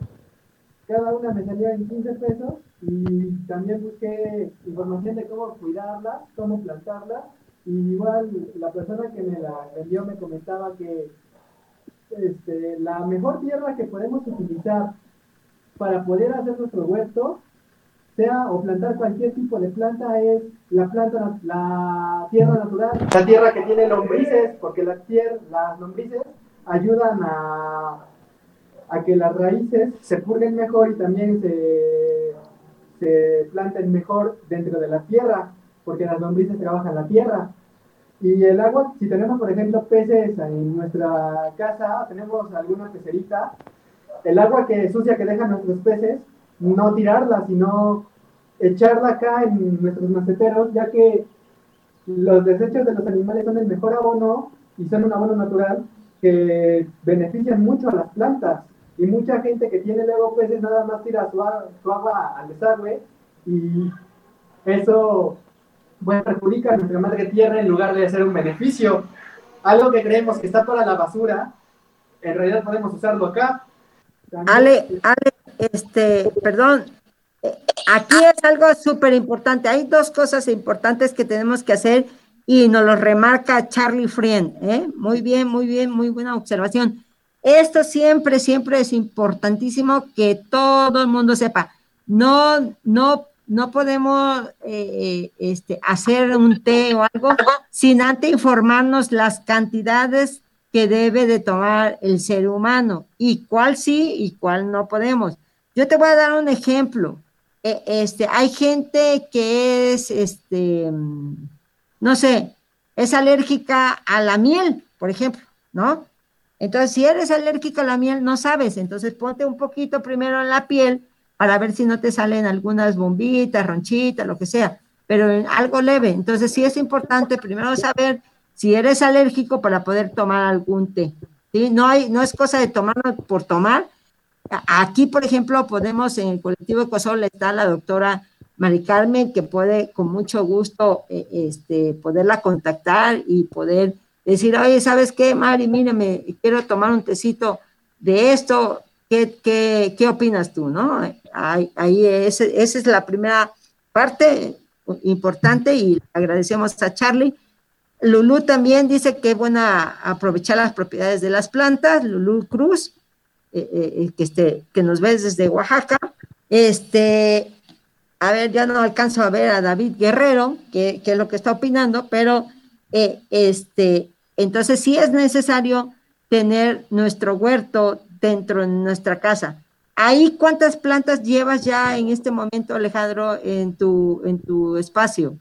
Cada una me salía en 15 pesos y también busqué información de cómo cuidarlas, cómo plantarlas. Y igual la persona que me la vendió me comentaba que este, la mejor tierra que podemos utilizar para poder hacer nuestro huerto, sea o plantar cualquier tipo de planta, es la planta, la tierra natural, la tierra que tiene lombrices, porque la tierra, las lombrices ayudan a, a que las raíces se purguen mejor y también se, se planten mejor dentro de la tierra, porque las lombrices trabajan la tierra. Y el agua, si tenemos por ejemplo peces en nuestra casa, tenemos alguna pecerita, el agua que sucia que dejan nuestros peces, no tirarla, sino echarla acá en nuestros maceteros, ya que los desechos de los animales son el mejor abono y son un abono natural que benefician mucho a las plantas. Y mucha gente que tiene luego peces nada más tira su, agua al desagüe y eso bueno, perjudica a nuestra madre tierra en lugar de ser un beneficio. Algo que creemos que está para la basura, en realidad podemos usarlo acá. Ale, Ale, este, perdón, eh, aquí es algo súper importante. Hay dos cosas importantes que tenemos que hacer y nos lo remarca Charlie Friend. ¿eh? Muy bien, muy bien, muy buena observación. Esto siempre, siempre es importantísimo que todo el mundo sepa. No, no, no podemos eh, este, hacer un té o algo sin antes informarnos las cantidades que debe de tomar el ser humano y cuál sí y cuál no podemos. Yo te voy a dar un ejemplo. E, este, hay gente que es, este, no sé, es alérgica a la miel, por ejemplo, ¿no? Entonces, si eres alérgico a la miel, no sabes. Entonces, ponte un poquito primero en la piel para ver si no te salen algunas bombitas, ronchitas, lo que sea, pero en algo leve. Entonces, sí es importante primero saber si eres alérgico para poder tomar algún té. ¿sí? No, hay, no es cosa de tomarlo por tomar. Aquí, por ejemplo, podemos, en el colectivo Ecosol está la doctora Mari Carmen, que puede con mucho gusto eh, este, poderla contactar y poder decir, oye, ¿sabes qué, Mari? Mírame, quiero tomar un tecito de esto, ¿qué, qué, qué opinas tú? ¿no? Ahí, ahí esa es la primera parte importante y agradecemos a Charlie. Lulú también dice que es buena aprovechar las propiedades de las plantas, Lulú Cruz, eh, eh, que, este, que nos ves desde Oaxaca. Este, a ver, ya no alcanzo a ver a David Guerrero, que, que es lo que está opinando, pero eh, este, entonces sí es necesario tener nuestro huerto dentro de nuestra casa. ¿Ahí cuántas plantas llevas ya en este momento, Alejandro, en tu, en tu espacio?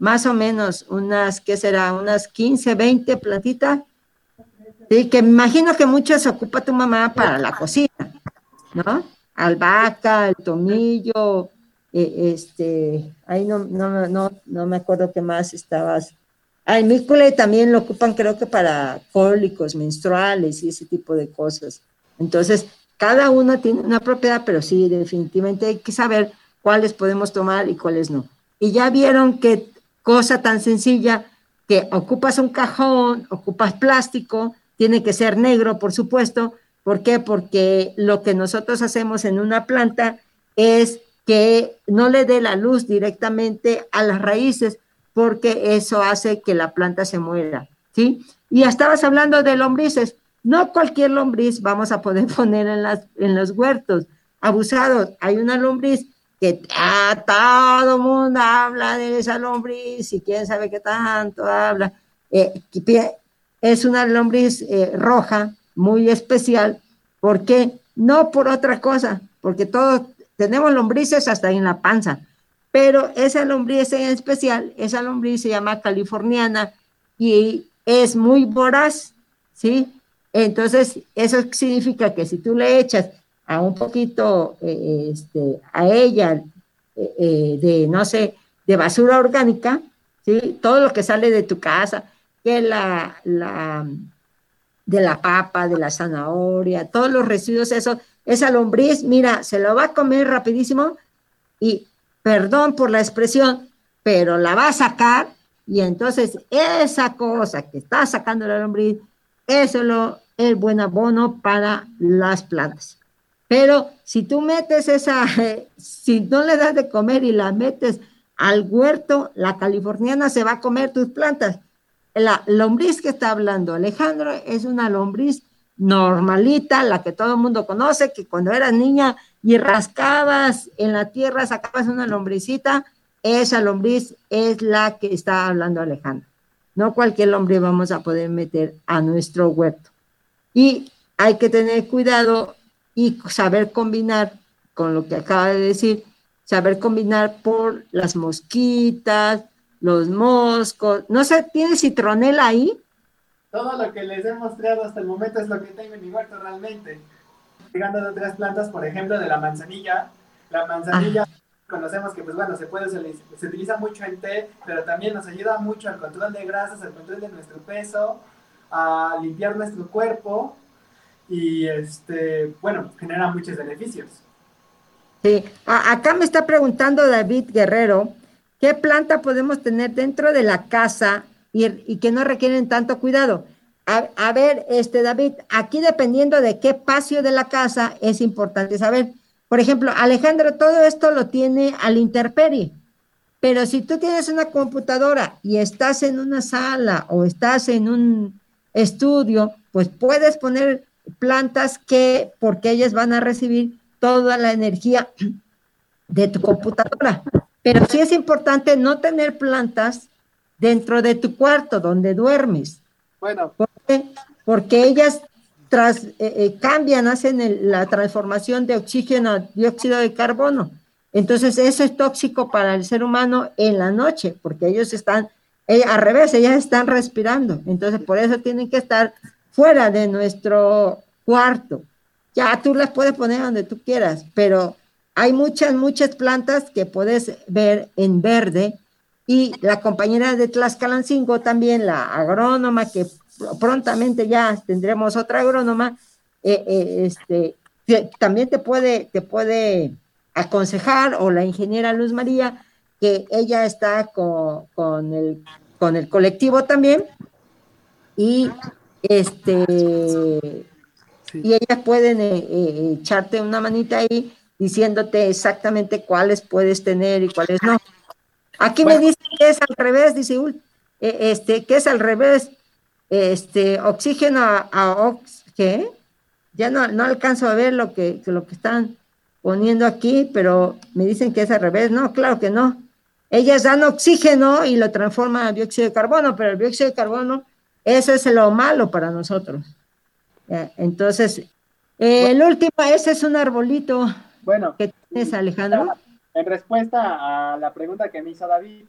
Más o menos, unas, ¿qué será? Unas 15, 20 plantitas. Sí, que me imagino que muchas ocupa tu mamá para la cocina, ¿no? Albahaca, el tomillo, eh, este, ahí no, no, no, no me acuerdo qué más estabas el mícule también lo ocupan creo que para cólicos menstruales y ese tipo de cosas. Entonces, cada uno tiene una propiedad, pero sí, definitivamente hay que saber cuáles podemos tomar y cuáles no. Y ya vieron que cosa tan sencilla que ocupas un cajón, ocupas plástico, tiene que ser negro, por supuesto. ¿Por qué? Porque lo que nosotros hacemos en una planta es que no le dé la luz directamente a las raíces, porque eso hace que la planta se muera, ¿sí? Y estabas hablando de lombrices. No cualquier lombriz vamos a poder poner en, las, en los huertos. Abusados, hay una lombriz que ah, todo mundo habla de esa lombriz y quién sabe qué tanto habla. Eh, es una lombriz eh, roja muy especial. ¿Por qué? No por otra cosa, porque todos tenemos lombrices hasta en la panza pero esa lombriz en especial, esa lombriz se llama californiana y es muy voraz, ¿sí? Entonces, eso significa que si tú le echas a un poquito, eh, este, a ella, eh, eh, de, no sé, de basura orgánica, ¿sí? Todo lo que sale de tu casa, que la, de la papa, de la zanahoria, todos los residuos, eso, esa lombriz, mira, se lo va a comer rapidísimo y perdón por la expresión, pero la va a sacar y entonces esa cosa que está sacando la lombriz, eso lo, es buen abono para las plantas. Pero si tú metes esa, si no le das de comer y la metes al huerto, la californiana se va a comer tus plantas. La lombriz que está hablando Alejandro es una lombriz normalita, la que todo el mundo conoce, que cuando eras niña y rascabas en la tierra, sacabas una lombricita, esa lombriz es la que está hablando Alejandro. No cualquier lombriz vamos a poder meter a nuestro huerto. Y hay que tener cuidado y saber combinar con lo que acaba de decir, saber combinar por las mosquitas, los moscos. No sé, ¿tiene citronela ahí? Todo lo que les he mostrado hasta el momento es lo que tengo en mi huerto realmente llegando de otras plantas, por ejemplo, de la manzanilla. La manzanilla conocemos que, pues bueno, se puede, se, utiliza mucho en té, pero también nos ayuda mucho al control de grasas, al control de nuestro peso, a limpiar nuestro cuerpo y, este, bueno, genera muchos beneficios. Sí, acá me está preguntando David Guerrero, ¿qué planta podemos tener dentro de la casa y, y que no requieren tanto cuidado? A, ver, este David, aquí dependiendo de qué espacio de la casa es importante saber. Por ejemplo, Alejandro, todo esto lo tiene al interperie. Pero si tú tienes una computadora y estás en una sala o estás en un estudio, pues puedes poner plantas que, porque ellas van a recibir toda la energía de tu computadora. Pero sí es importante no tener plantas dentro de tu cuarto donde duermes. Bueno. ¿Por qué? Porque ellas tras, eh, eh, cambian, hacen la transformación de oxígeno a dióxido de carbono. Entonces, eso es tóxico para el ser humano en la noche, porque ellos están, eh, al revés, ellas están respirando. Entonces, por eso tienen que estar fuera de nuestro cuarto. Ya tú las puedes poner donde tú quieras, pero hay muchas, muchas plantas que puedes ver en verde. Y la compañera de Tlaxcalancingo también, la agrónoma, que prontamente ya tendremos otra agrónoma, eh, eh, este, también te puede, te puede aconsejar, o la ingeniera Luz María, que ella está con, con, el, con el colectivo también, y este y ellas pueden eh, echarte una manita ahí diciéndote exactamente cuáles puedes tener y cuáles no. Aquí me dice que es al revés, dice este, que es al revés, este, oxígeno a, ox, ¿qué? Ya no, no alcanzo a ver lo que, lo que están poniendo aquí, pero me dicen que es al revés. No, claro que no. Ellas dan oxígeno y lo transforman a dióxido de carbono, pero el dióxido de carbono, eso es lo malo para nosotros. Entonces, el último, ese es un arbolito. Bueno, ¿qué tienes, Alejandro? En respuesta a la pregunta que me hizo David,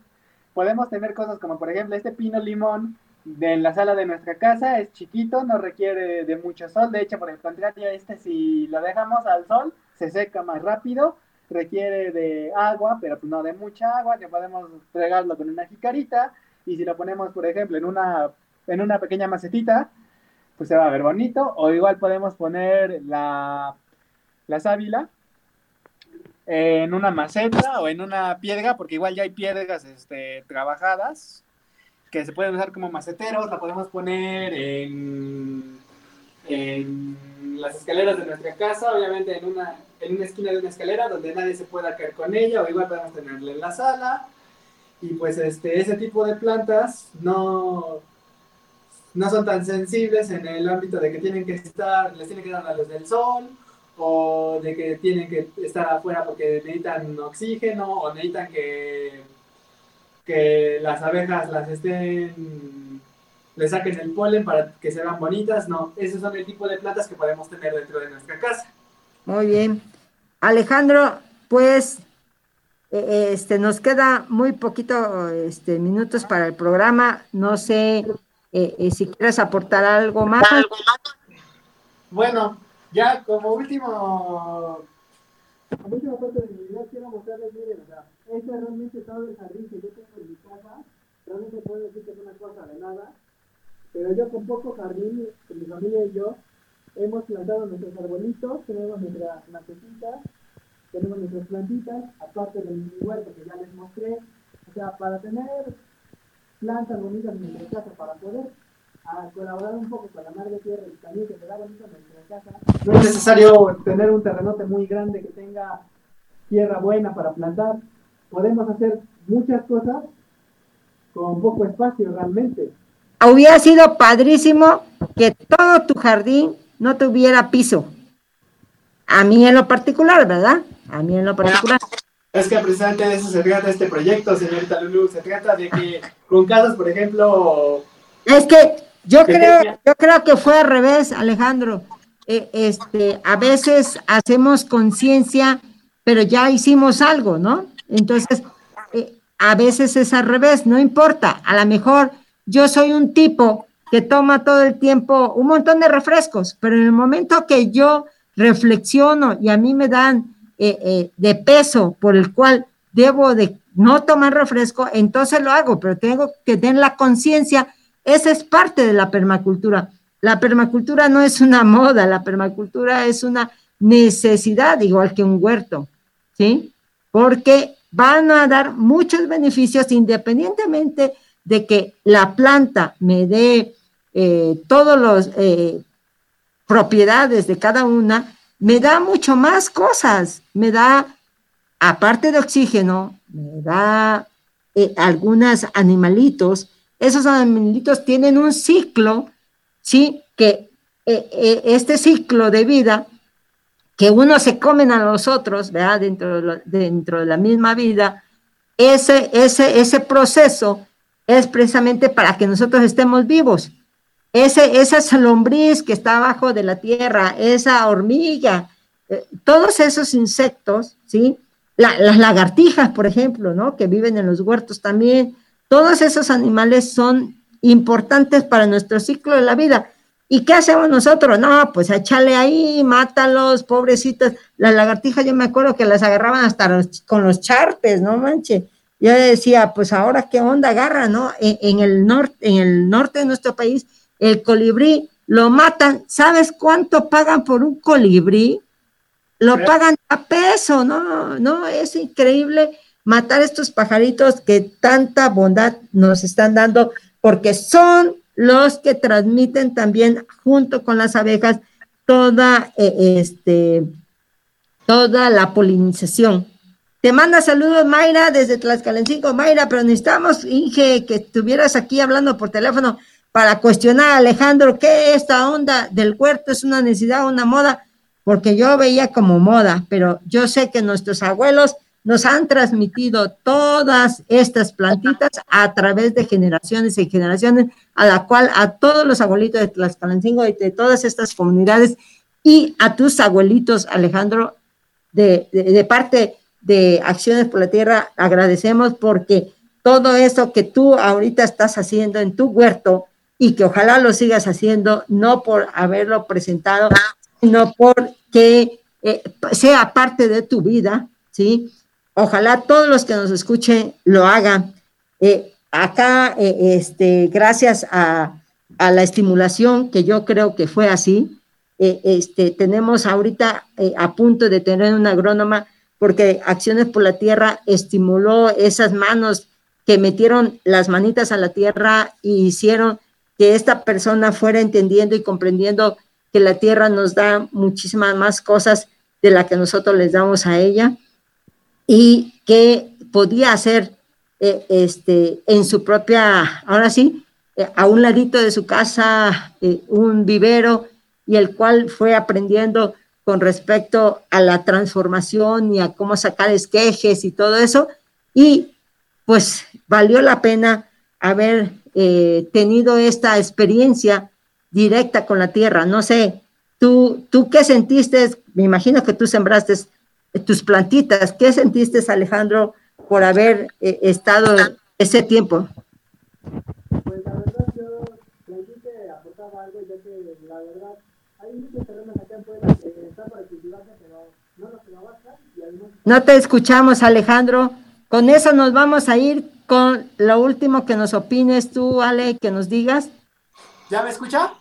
podemos tener cosas como, por ejemplo, este pino limón de la sala de nuestra casa es chiquito, no requiere de mucho sol. De hecho, por el contrario, este si lo dejamos al sol, se seca más rápido, requiere de agua, pero no de mucha agua, que podemos regarlo con una jicarita. Y si lo ponemos, por ejemplo, en una, en una pequeña macetita, pues se va a ver bonito. O igual podemos poner la, la sábila en una maceta o en una piedra, porque igual ya hay piedras este, trabajadas que se pueden usar como maceteros, la podemos poner en, en las escaleras de nuestra casa, obviamente en una, en una esquina de una escalera donde nadie se pueda caer con ella, o igual podemos tenerla en la sala. Y pues este, ese tipo de plantas no, no son tan sensibles en el ámbito de que tienen que estar, les tiene que dar la luz del sol, o de que tienen que estar afuera porque necesitan oxígeno, o necesitan que que las abejas las estén, saquen el polen para que se bonitas, no, esos son el tipo de plantas que podemos tener dentro de nuestra casa. Muy bien. Alejandro, pues e, este, nos queda muy poquito este, minutos para el programa. No sé eh, eh, si quieres aportar algo más. Bueno, ya como último, como última parte de mi vida quiero mostrarles, miren, o sea, este es realmente todo el jardín que yo tengo en mi casa. Realmente puedo decir que es una cosa de. Pero yo con poco jardín, con mi familia y yo, hemos plantado nuestros arbolitos, tenemos nuestras macetitas, tenemos nuestras plantitas, aparte del mi huerto que ya les mostré. O sea, para tener plantas bonitas en nuestra casa, para poder ah, colaborar un poco con la madre tierra y también que se da bonito nuestra casa. No es necesario tener un terrenote muy grande que tenga tierra buena para plantar podemos hacer muchas cosas con poco espacio realmente. Hubiera sido padrísimo que todo tu jardín no tuviera piso. A mí en lo particular, ¿verdad? A mí en lo particular. Es que precisamente de eso se trata este proyecto, señorita Lulu. Se trata de que con casas, por ejemplo... Es que yo creo, yo creo que fue al revés, Alejandro. Eh, este, a veces hacemos conciencia, pero ya hicimos algo, ¿no? Entonces, eh, a veces es al revés, no importa, a lo mejor yo soy un tipo que toma todo el tiempo un montón de refrescos, pero en el momento que yo reflexiono y a mí me dan eh, eh, de peso por el cual debo de no tomar refresco, entonces lo hago, pero tengo que tener la conciencia, esa es parte de la permacultura. La permacultura no es una moda, la permacultura es una necesidad, igual que un huerto, ¿sí? Porque van a dar muchos beneficios independientemente de que la planta me dé eh, todas las eh, propiedades de cada una, me da mucho más cosas, me da, aparte de oxígeno, me da eh, algunos animalitos, esos animalitos tienen un ciclo, ¿sí? Que este ciclo de vida que unos se comen a los otros, ¿verdad? Dentro de, dentro de la misma vida, ese, ese, ese proceso es precisamente para que nosotros estemos vivos. Ese, esa lombriz que está abajo de la tierra, esa hormiga, eh, todos esos insectos, ¿sí? las lagartijas, por ejemplo, ¿no? Que viven en los huertos también, todos esos animales son importantes para nuestro ciclo de la vida. ¿Y qué hacemos nosotros? No, pues échale ahí, mátalos, pobrecitos. Las lagartijas, yo me acuerdo que las agarraban hasta con los charpes, no manche. Yo decía, pues ahora qué onda agarra, ¿no? En, el norte, en el norte de nuestro país, el colibrí lo matan. ¿Sabes cuánto pagan por un colibrí? Lo pagan a peso, ¿no? No, es increíble matar estos pajaritos que tanta bondad nos están dando, porque son los que transmiten también junto con las abejas toda, eh, este, toda la polinización. Te manda saludos Mayra desde Tlaxcalencingo. Mayra, pero necesitamos, Inge, que estuvieras aquí hablando por teléfono para cuestionar a Alejandro qué esta onda del huerto es una necesidad, una moda, porque yo veía como moda, pero yo sé que nuestros abuelos nos han transmitido todas estas plantitas a través de generaciones y generaciones, a la cual a todos los abuelitos de Tlaxcalancingo y de todas estas comunidades y a tus abuelitos, Alejandro, de, de, parte de Acciones por la Tierra, agradecemos porque todo eso que tú ahorita estás haciendo en tu huerto y que ojalá lo sigas haciendo, no por haberlo presentado, sino porque eh, sea parte de tu vida, ¿sí? Ojalá todos los que nos escuchen lo hagan. Eh, acá, eh, este, gracias a, la estimulación, que yo creo que fue así, eh, este, tenemos ahorita a punto de tener una agrónoma, porque Acciones por la Tierra estimuló esas manos que metieron las manitas a la tierra y hicieron que esta persona fuera entendiendo y comprendiendo que la tierra nos da muchísimas más cosas de las que nosotros les damos a ella y que podía hacer eh, este, en su propia, ahora sí, eh, a un ladito de su casa, eh, un vivero, y el cual fue aprendiendo con respecto a la transformación y a cómo sacar esquejes y todo eso. Y pues valió la pena haber tenido esta experiencia directa con la tierra. No sé, ¿tú, tú qué sentiste? Me imagino que tú sembraste tus plantitas. ¿Qué sentiste, Alejandro, por haber eh, estado ese tiempo? Pues la verdad yo sentí que aportaba algo, ya que la verdad hay muchos terrenos acá en Puebla que están para cultivarse, pero no los trabajan. No te escuchamos, Alejandro. Con eso nos vamos a ir con lo último que nos opines tú, Ale, que nos digas. ¿Ya me escucha?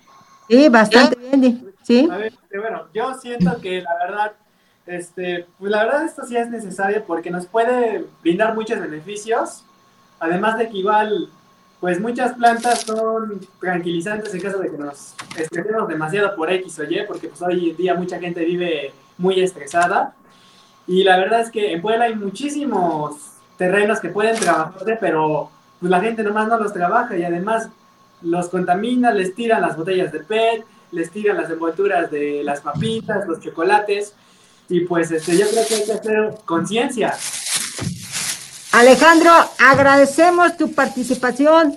Sí, bastante bien. Sí. A ver, este, bueno, yo siento que la verdad este, pues la verdad esto sí es necesario porque nos puede brindar muchos beneficios, además de que igual, pues muchas plantas son tranquilizantes en caso de que nos estresemos demasiado por X o Y, porque pues hoy en día mucha gente vive muy estresada. Y la verdad es que en Puebla hay muchísimos terrenos que pueden trabajarse, pero pues la gente nomás no los trabaja y además los contamina, les tiran las botellas de PET, les tiran las envolturas de las papitas, los chocolates. Y pues este, yo creo que hay que hacer conciencia. Alejandro, agradecemos tu participación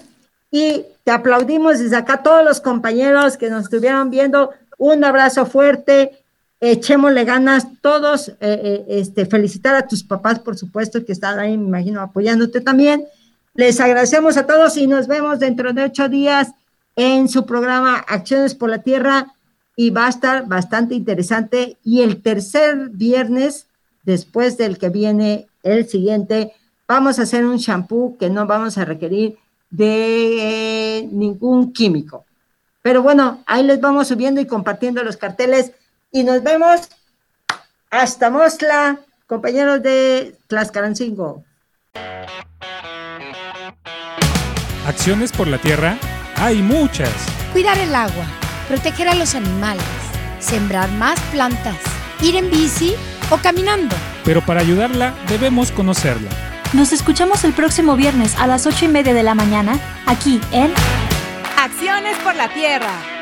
y te aplaudimos desde acá todos los compañeros que nos estuvieron viendo. Un abrazo fuerte, echémosle ganas todos, eh, eh, este, felicitar a tus papás, por supuesto, que están ahí, me imagino, apoyándote también. Les agradecemos a todos y nos vemos dentro de ocho días en su programa Acciones por la Tierra y va a estar bastante interesante. Y el tercer viernes, después del que viene el siguiente, vamos a hacer un shampoo que no vamos a requerir de ningún químico. Pero bueno, ahí les vamos subiendo y compartiendo los carteles y nos vemos hasta Mosla, compañeros de Tlaxcalancingo. Acciones por la tierra, hay muchas. Cuidar el agua proteger a los animales, sembrar más plantas, ir en bici o caminando. Pero para ayudarla debemos conocerla. Nos escuchamos el próximo viernes a las ocho y media de la mañana, aquí en Acciones por la Tierra.